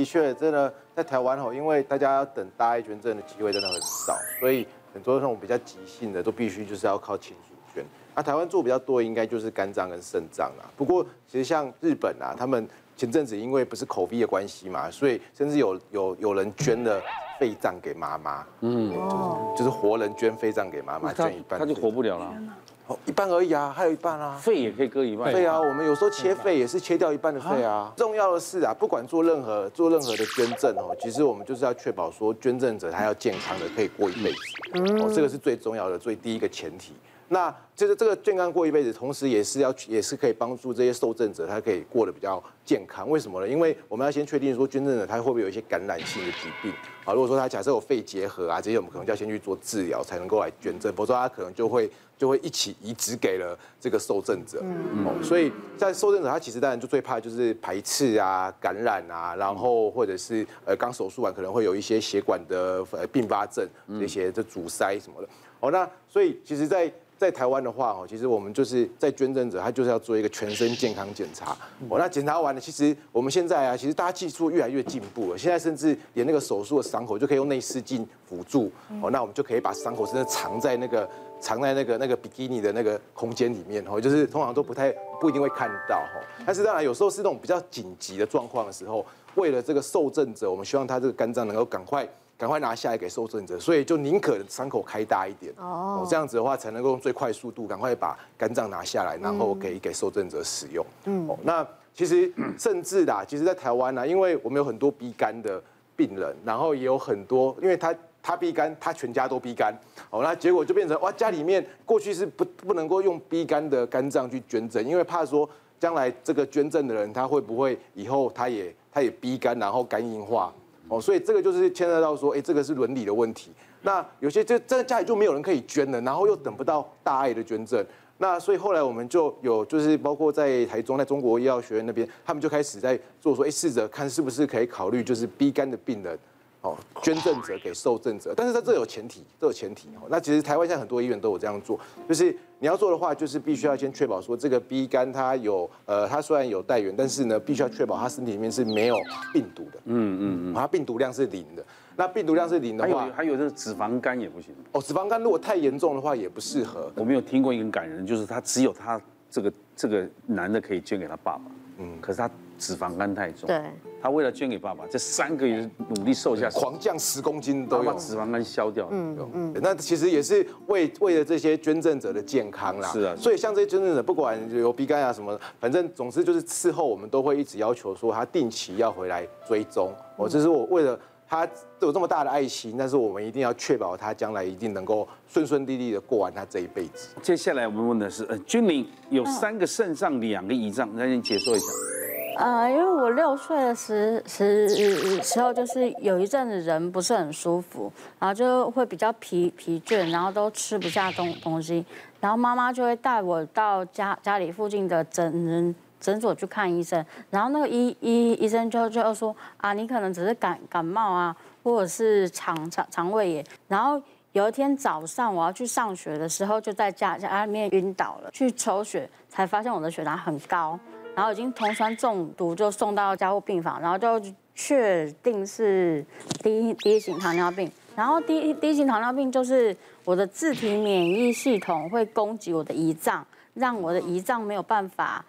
的确，真的在台湾吼，因为大家要等大爱捐赠的机会真的很少，所以很多那种比较急性的都必须就是要靠亲属捐。那台湾做比较多，应该就是肝脏跟肾脏啦。不过其实像日本啊，他们前阵子因为不是 COVID 的关系嘛，所以甚至有有有人捐了肺脏给妈妈，嗯，就是就是活人捐肺脏给妈妈，捐一半，他就活不了了。一半而已啊，还有一半啊，肺也可以割一半。对啊，我们有时候切肺也是切掉一半的肺啊。重要的是啊，不管做任何做任何的捐赠哦，其实我们就是要确保说捐赠者他要健康的可以过一辈子，哦，这个是最重要的最第一个前提。那这个这个健康过一辈子，同时也是要也是可以帮助这些受赠者他可以过得比较健康。为什么呢？因为我们要先确定说捐赠者他会不会有一些感染性的疾病啊？如果说他假设有肺结核啊这些，我们可能就要先去做治疗才能够来捐赠，否则他可能就会。就会一起移植给了这个受赠者，哦，所以在受赠者他其实当然就最怕就是排斥啊、感染啊，然后或者是呃刚手术完可能会有一些血管的呃并发症这些的阻塞什么的，哦，那所以其实在，在台湾的话，哦，其实我们就是在捐赠者他就是要做一个全身健康检查，哦，那检查完了，其实我们现在啊，其实大家技术越来越进步了，现在甚至连那个手术的伤口就可以用内视镜辅助，哦，那我们就可以把伤口真的藏在那个。藏在那个那个比基尼的那个空间里面哦，就是通常都不太不一定会看到吼。但是当然有时候是那种比较紧急的状况的时候，为了这个受赠者，我们希望他这个肝脏能够赶快赶快拿下来给受赠者，所以就宁可伤口开大一点哦，这样子的话才能够用最快速度赶快把肝脏拿下来，然后给给受赠者使用。嗯，那其实甚至啦，其实，在台湾呢，因为我们有很多 B 肝的病人，然后也有很多，因为他。他 B 肝，他全家都 B 肝，哦，那结果就变成哇，家里面过去是不不能够用 B 肝的肝脏去捐赠，因为怕说将来这个捐赠的人他会不会以后他也他也 B 肝，然后肝硬化，哦，所以这个就是牵涉到说，哎，这个是伦理的问题。那有些就在家里就没有人可以捐了，然后又等不到大爱的捐赠，那所以后来我们就有就是包括在台中，在中国医药学院那边，他们就开始在做说，哎，试着看是不是可以考虑就是 B 肝的病人。哦，捐赠者给受赠者，但是在这有前提，这有前提哦。那其实台湾现在很多医院都有这样做，就是你要做的话，就是必须要先确保说这个 B 肝它有呃，它虽然有带源，但是呢，必须要确保它身体里面是没有病毒的。嗯嗯嗯，它病毒量是零的。那病毒量是零的话，还有还有这个脂肪肝也不行。哦，脂肪肝如果太严重的话也不适合。我没有听过一个感人，就是他只有他这个这个男的可以捐给他爸爸。嗯，可是他脂肪肝太重。对。他为了捐给爸爸，这三个月努力瘦下来，狂降十公斤都有，把脂肪肝消掉。嗯嗯，那其实也是为为了这些捐赠者的健康啦。是啊，所以像这些捐赠者，不管有鼻肝啊什么，反正总之就是事后我们都会一直要求说他定期要回来追踪。哦，这是我为了他有这么大的爱心，但是我们一定要确保他将来一定能够顺顺利利的过完他这一辈子。接下来我们问的是，呃，君玲有三个肾脏，两个胰脏，那你解说一下。呃，因为我六岁的时时时候，就是有一阵子人不是很舒服，然后就会比较疲疲倦，然后都吃不下东东西，然后妈妈就会带我到家家里附近的诊诊所去看医生，然后那个医医医生就就说啊，你可能只是感感冒啊，或者是肠肠肠胃炎。然后有一天早上我要去上学的时候，就在家家里面晕倒了，去抽血才发现我的血糖很高。然后已经酮酸中毒，就送到加护病房，然后就确定是第一第一型糖尿病。然后第一第一型糖尿病就是我的自体免疫系统会攻击我的胰脏，让我的胰脏没有办法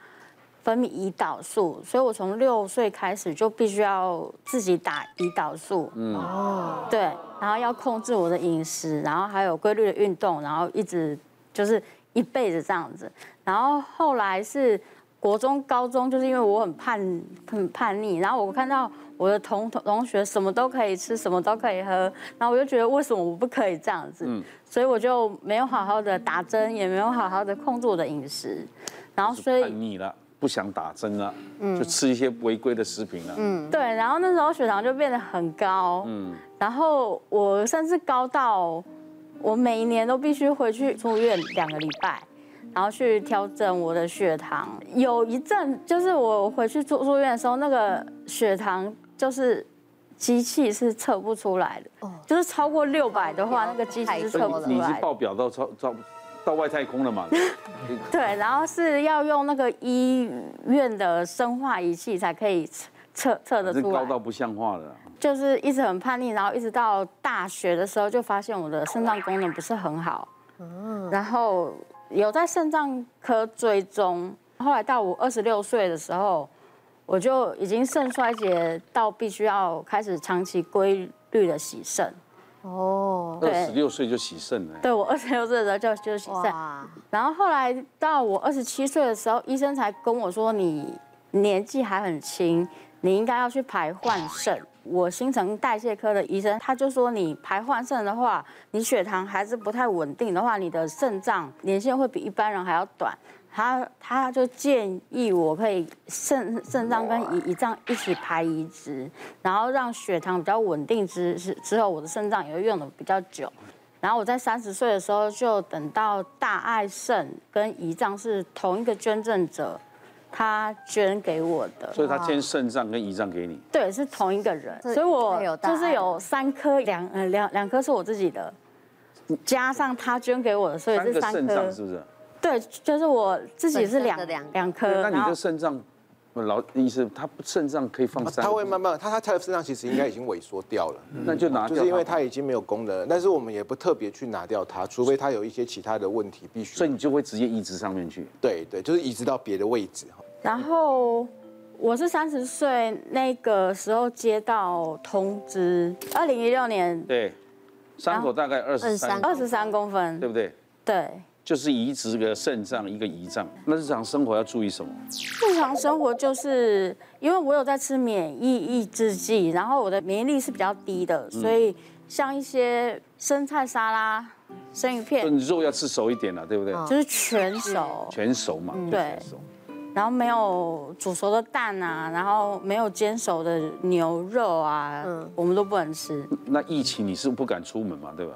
分泌胰岛素，所以我从六岁开始就必须要自己打胰岛素。嗯哦，对，然后要控制我的饮食，然后还有规律的运动，然后一直就是一辈子这样子。然后后来是。国中、高中就是因为我很叛、很叛逆，然后我看到我的同同同学什么都可以吃，什么都可以喝，然后我就觉得为什么我不可以这样子？嗯，所以我就没有好好的打针，也没有好好的控制我的饮食，然后所以叛逆了，不想打针了，嗯，就吃一些违规的食品了，嗯，对，然后那时候血糖就变得很高，嗯，然后我甚至高到我每一年都必须回去住院两个礼拜。然后去调整我的血糖，有一阵就是我回去住住院的时候，那个血糖就是机器是测不出来的，就是超过六百的话，那个机器是测不出来的。你是爆表到超超到外太空了嘛？对，然后是要用那个医院的生化仪器才可以测测得出来。高到不像话了。就是一直很叛逆，然后一直到大学的时候，就发现我的肾脏功能不是很好。嗯。然后有在肾脏科追踪，后来到我二十六岁的时候，我就已经肾衰竭到必须要开始长期规律的洗肾。哦，二十六岁就洗肾了。对，我二十六岁的时候就就洗肾，然后后来到我二十七岁的时候，医生才跟我说，你年纪还很轻，你应该要去排换肾。我新陈代谢科的医生他就说，你排换肾的话，你血糖还是不太稳定的话，你的肾脏年限会比一般人还要短。他他就建议我可以肾肾脏跟胰胰脏一起排移植，然后让血糖比较稳定之之之后，我的肾脏也会用的比较久。然后我在三十岁的时候就等到大爱肾跟胰脏是同一个捐赠者，他捐给我的。所以他捐肾脏跟胰脏给你？对，是同一个人。所以我就是有三颗两呃两两颗是我自己的，加上他捐给我的，所以是三颗。是不是？对，就是我自己是两两颗。那你的肾脏，老意思，他肾脏可以放三？他会慢慢，他他他的肾脏其实应该已经萎缩掉了，那就拿掉。就是因为他已经没有功能了，但是我们也不特别去拿掉它，除非他有一些其他的问题必须。所以你就会直接移植上面去？对对，就是移植到别的位置。然后我是三十岁那个时候接到通知，二零一六年。对，伤口大概二十三二十三公分，对不对？对。就是移植个肾脏，一个胰脏。那日常生活要注意什么？日常生活就是因为我有在吃免疫抑制剂，然后我的免疫力是比较低的，所以像一些生菜沙拉、生鱼片，肉要吃熟一点了，对不对？就是全熟，全熟嘛，对。然后没有煮熟的蛋啊，然后没有煎熟的牛肉啊，我们都不能吃。那疫情你是不敢出门嘛，对吧？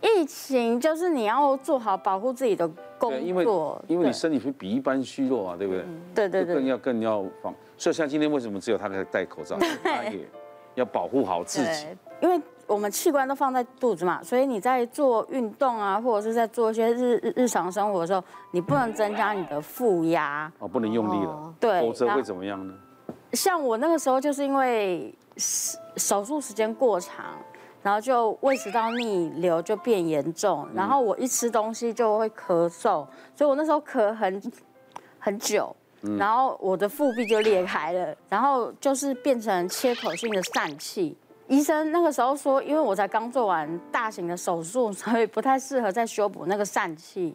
疫情就是你要做好保护自己的工作，因为因为你身体会比一般虚弱啊，对不对？对对对，更要更要防。所以像今天为什么只有他在戴口罩？他也要保护好自己。因为我们器官都放在肚子嘛，所以你在做运动啊，或者是在做一些日日日常生活的时候，你不能增加你的负压哦，不能用力了，对，否则会怎么样呢？像我那个时候就是因为手术时间过长。然后就胃食道逆流就变严重，然后我一吃东西就会咳嗽，所以我那时候咳很很久，然后我的腹壁就裂开了，然后就是变成切口性的疝气。医生那个时候说，因为我才刚做完大型的手术，所以不太适合再修补那个疝气，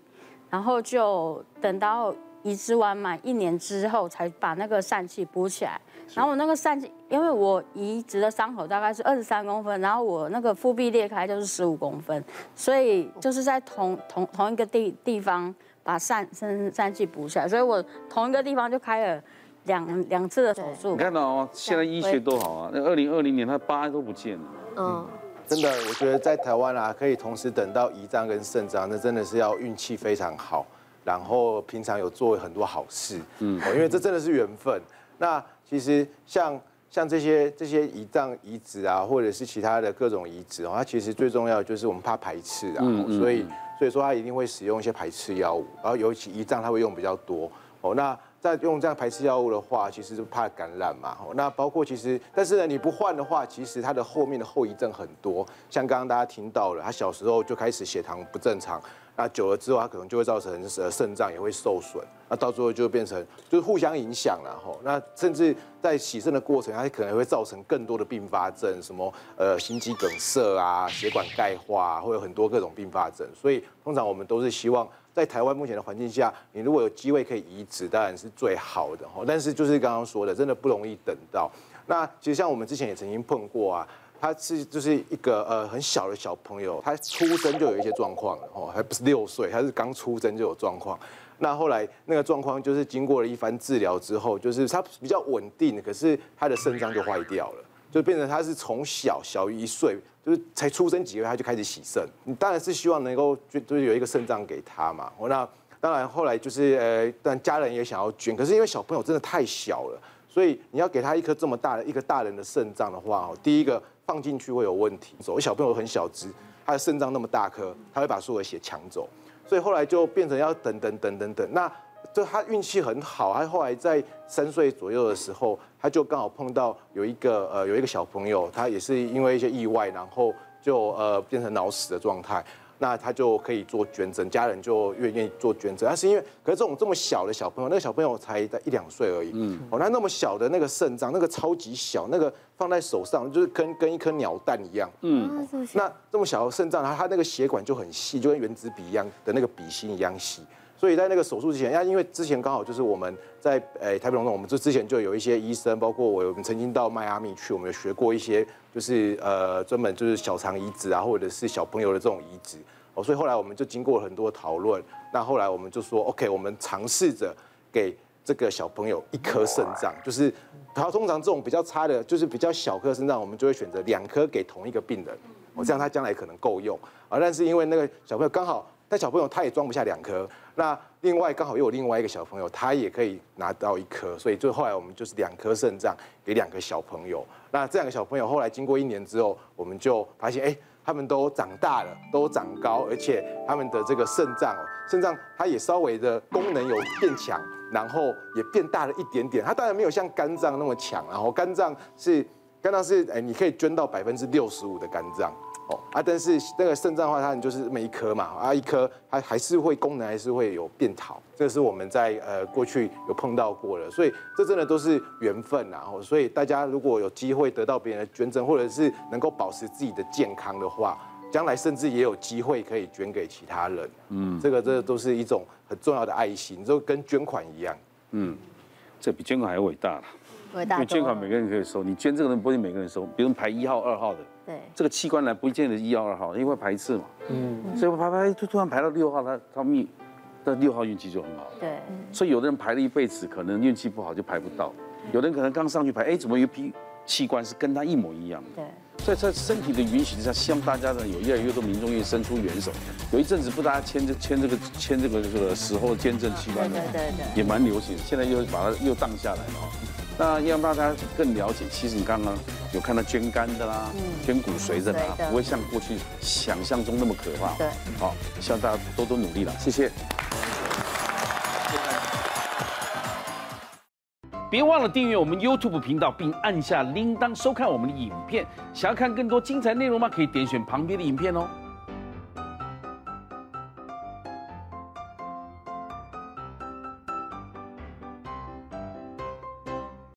然后就等到移植完满一年之后，才把那个疝气补起来。然后我那个疝气，因为我移植的伤口大概是二十三公分，然后我那个腹壁裂开就是十五公分，所以就是在同同同一个地地方把疝疝疝气补起来，所以我同一个地方就开了两两次的手术。你看到哦，现在医学多好啊！那二零二零年他疤都不见了。嗯，真的，我觉得在台湾啊，可以同时等到胰脏跟肾脏，那真的是要运气非常好，然后平常有做很多好事，嗯，因为这真的是缘分。那其实像像这些这些胰脏移植啊，或者是其他的各种移植哦，它其实最重要的就是我们怕排斥啊，所以所以说它一定会使用一些排斥药物，然后尤其胰脏它会用比较多哦。那在用这样排斥药物的话，其实就怕感染嘛。那包括其实，但是呢，你不换的话，其实它的后面的后遗症很多，像刚刚大家听到了，他小时候就开始血糖不正常。那久了之后，它可能就会造成呃肾脏也会受损，那到最后就变成就是互相影响了吼。那甚至在洗肾的过程，它可能会造成更多的并发症，什么呃心肌梗塞啊、血管钙化，啊会有很多各种并发症。所以通常我们都是希望在台湾目前的环境下，你如果有机会可以移植，当然是最好的吼。但是就是刚刚说的，真的不容易等到。那其实像我们之前也曾经碰过啊。他是就是一个呃很小的小朋友，他出生就有一些状况了哦，还不是六岁，他是刚出生就有状况。那后来那个状况就是经过了一番治疗之后，就是他比较稳定，可是他的肾脏就坏掉了，就变成他是从小小于一岁，就是才出生几个月他就开始洗肾。你当然是希望能够就就是有一个肾脏给他嘛。那当然后来就是呃，但家人也想要捐，可是因为小朋友真的太小了，所以你要给他一颗这么大的一个大人的肾脏的话，第一个。放进去会有问题。所以小朋友很小只，他的肾脏那么大颗，他会把所有的血抢走。所以后来就变成要等等等等等。那就他运气很好，他后来在三岁左右的时候，他就刚好碰到有一个呃有一个小朋友，他也是因为一些意外，然后就呃变成脑死的状态。那他就可以做捐赠，家人就愿意做捐赠。但是因为，可是这种这么小的小朋友，那个小朋友才在一两岁而已。嗯，哦，那那么小的那个肾脏，那个超级小，那个放在手上就是跟跟一颗鸟蛋一样。嗯，那这么小的肾脏，它它那个血管就很细，就跟原子笔一样的那个笔芯一样细。所以在那个手术之前，呀，因为之前刚好就是我们在诶台北荣总，我们就之前就有一些医生，包括我，我们曾经到迈阿密去，我们有学过一些，就是呃专门就是小肠移植啊，或者是小朋友的这种移植。哦，所以后来我们就经过很多讨论，那后来我们就说，OK，我们尝试着给这个小朋友一颗肾脏，就是他通常这种比较差的，就是比较小颗肾脏，我们就会选择两颗给同一个病人，哦，这样他将来可能够用啊。但是因为那个小朋友刚好。但小朋友他也装不下两颗，那另外刚好又有另外一个小朋友，他也可以拿到一颗，所以最后来我们就是两颗肾脏给两个小朋友。那这两个小朋友后来经过一年之后，我们就发现，哎，他们都长大了，都长高，而且他们的这个肾脏哦，肾脏它也稍微的功能有变强，然后也变大了一点点。它当然没有像肝脏那么强，然后肝脏是肝脏是哎，你可以捐到百分之六十五的肝脏。哦啊，但是那个肾脏的话，它就是每一颗嘛，啊一颗它还是会功能还是会有变好，这是我们在呃过去有碰到过的，所以这真的都是缘分呐。哦，所以大家如果有机会得到别人的捐赠，或者是能够保持自己的健康的话，将来甚至也有机会可以捐给其他人。嗯，这个这个都是一种很重要的爱心，就跟捐款一样。嗯，这比捐款还伟大了。伟大。因为捐款每个人可以收，你捐这个人不一定每个人收，比如排一号、二号的。对，这个器官来不见得一号二号，因为会排一次嘛。嗯，所以我排排突突然排到六号，他他命，那六号运气就很好。对，所以有的人排了一辈子，可能运气不好就排不到；有的人可能刚上去排，哎，怎么有一批器官是跟他一模一样的？对，所以在身体的允许之下，希望大家呢有越来越多民众愿意伸出援手。有一阵子不大家签这签这个签这个这个死后捐赠器官的，对对对，也蛮流行。现在又把它又荡下来了。那让大家更了解，其实你刚刚有看到捐肝的啦，捐骨髓的啦，不会像过去想象中那么可怕。对，好，希望大家多多努力了，谢谢。别忘了订阅我们 YouTube 频道，并按下铃铛收看我们的影片。想要看更多精彩内容吗？可以点选旁边的影片哦。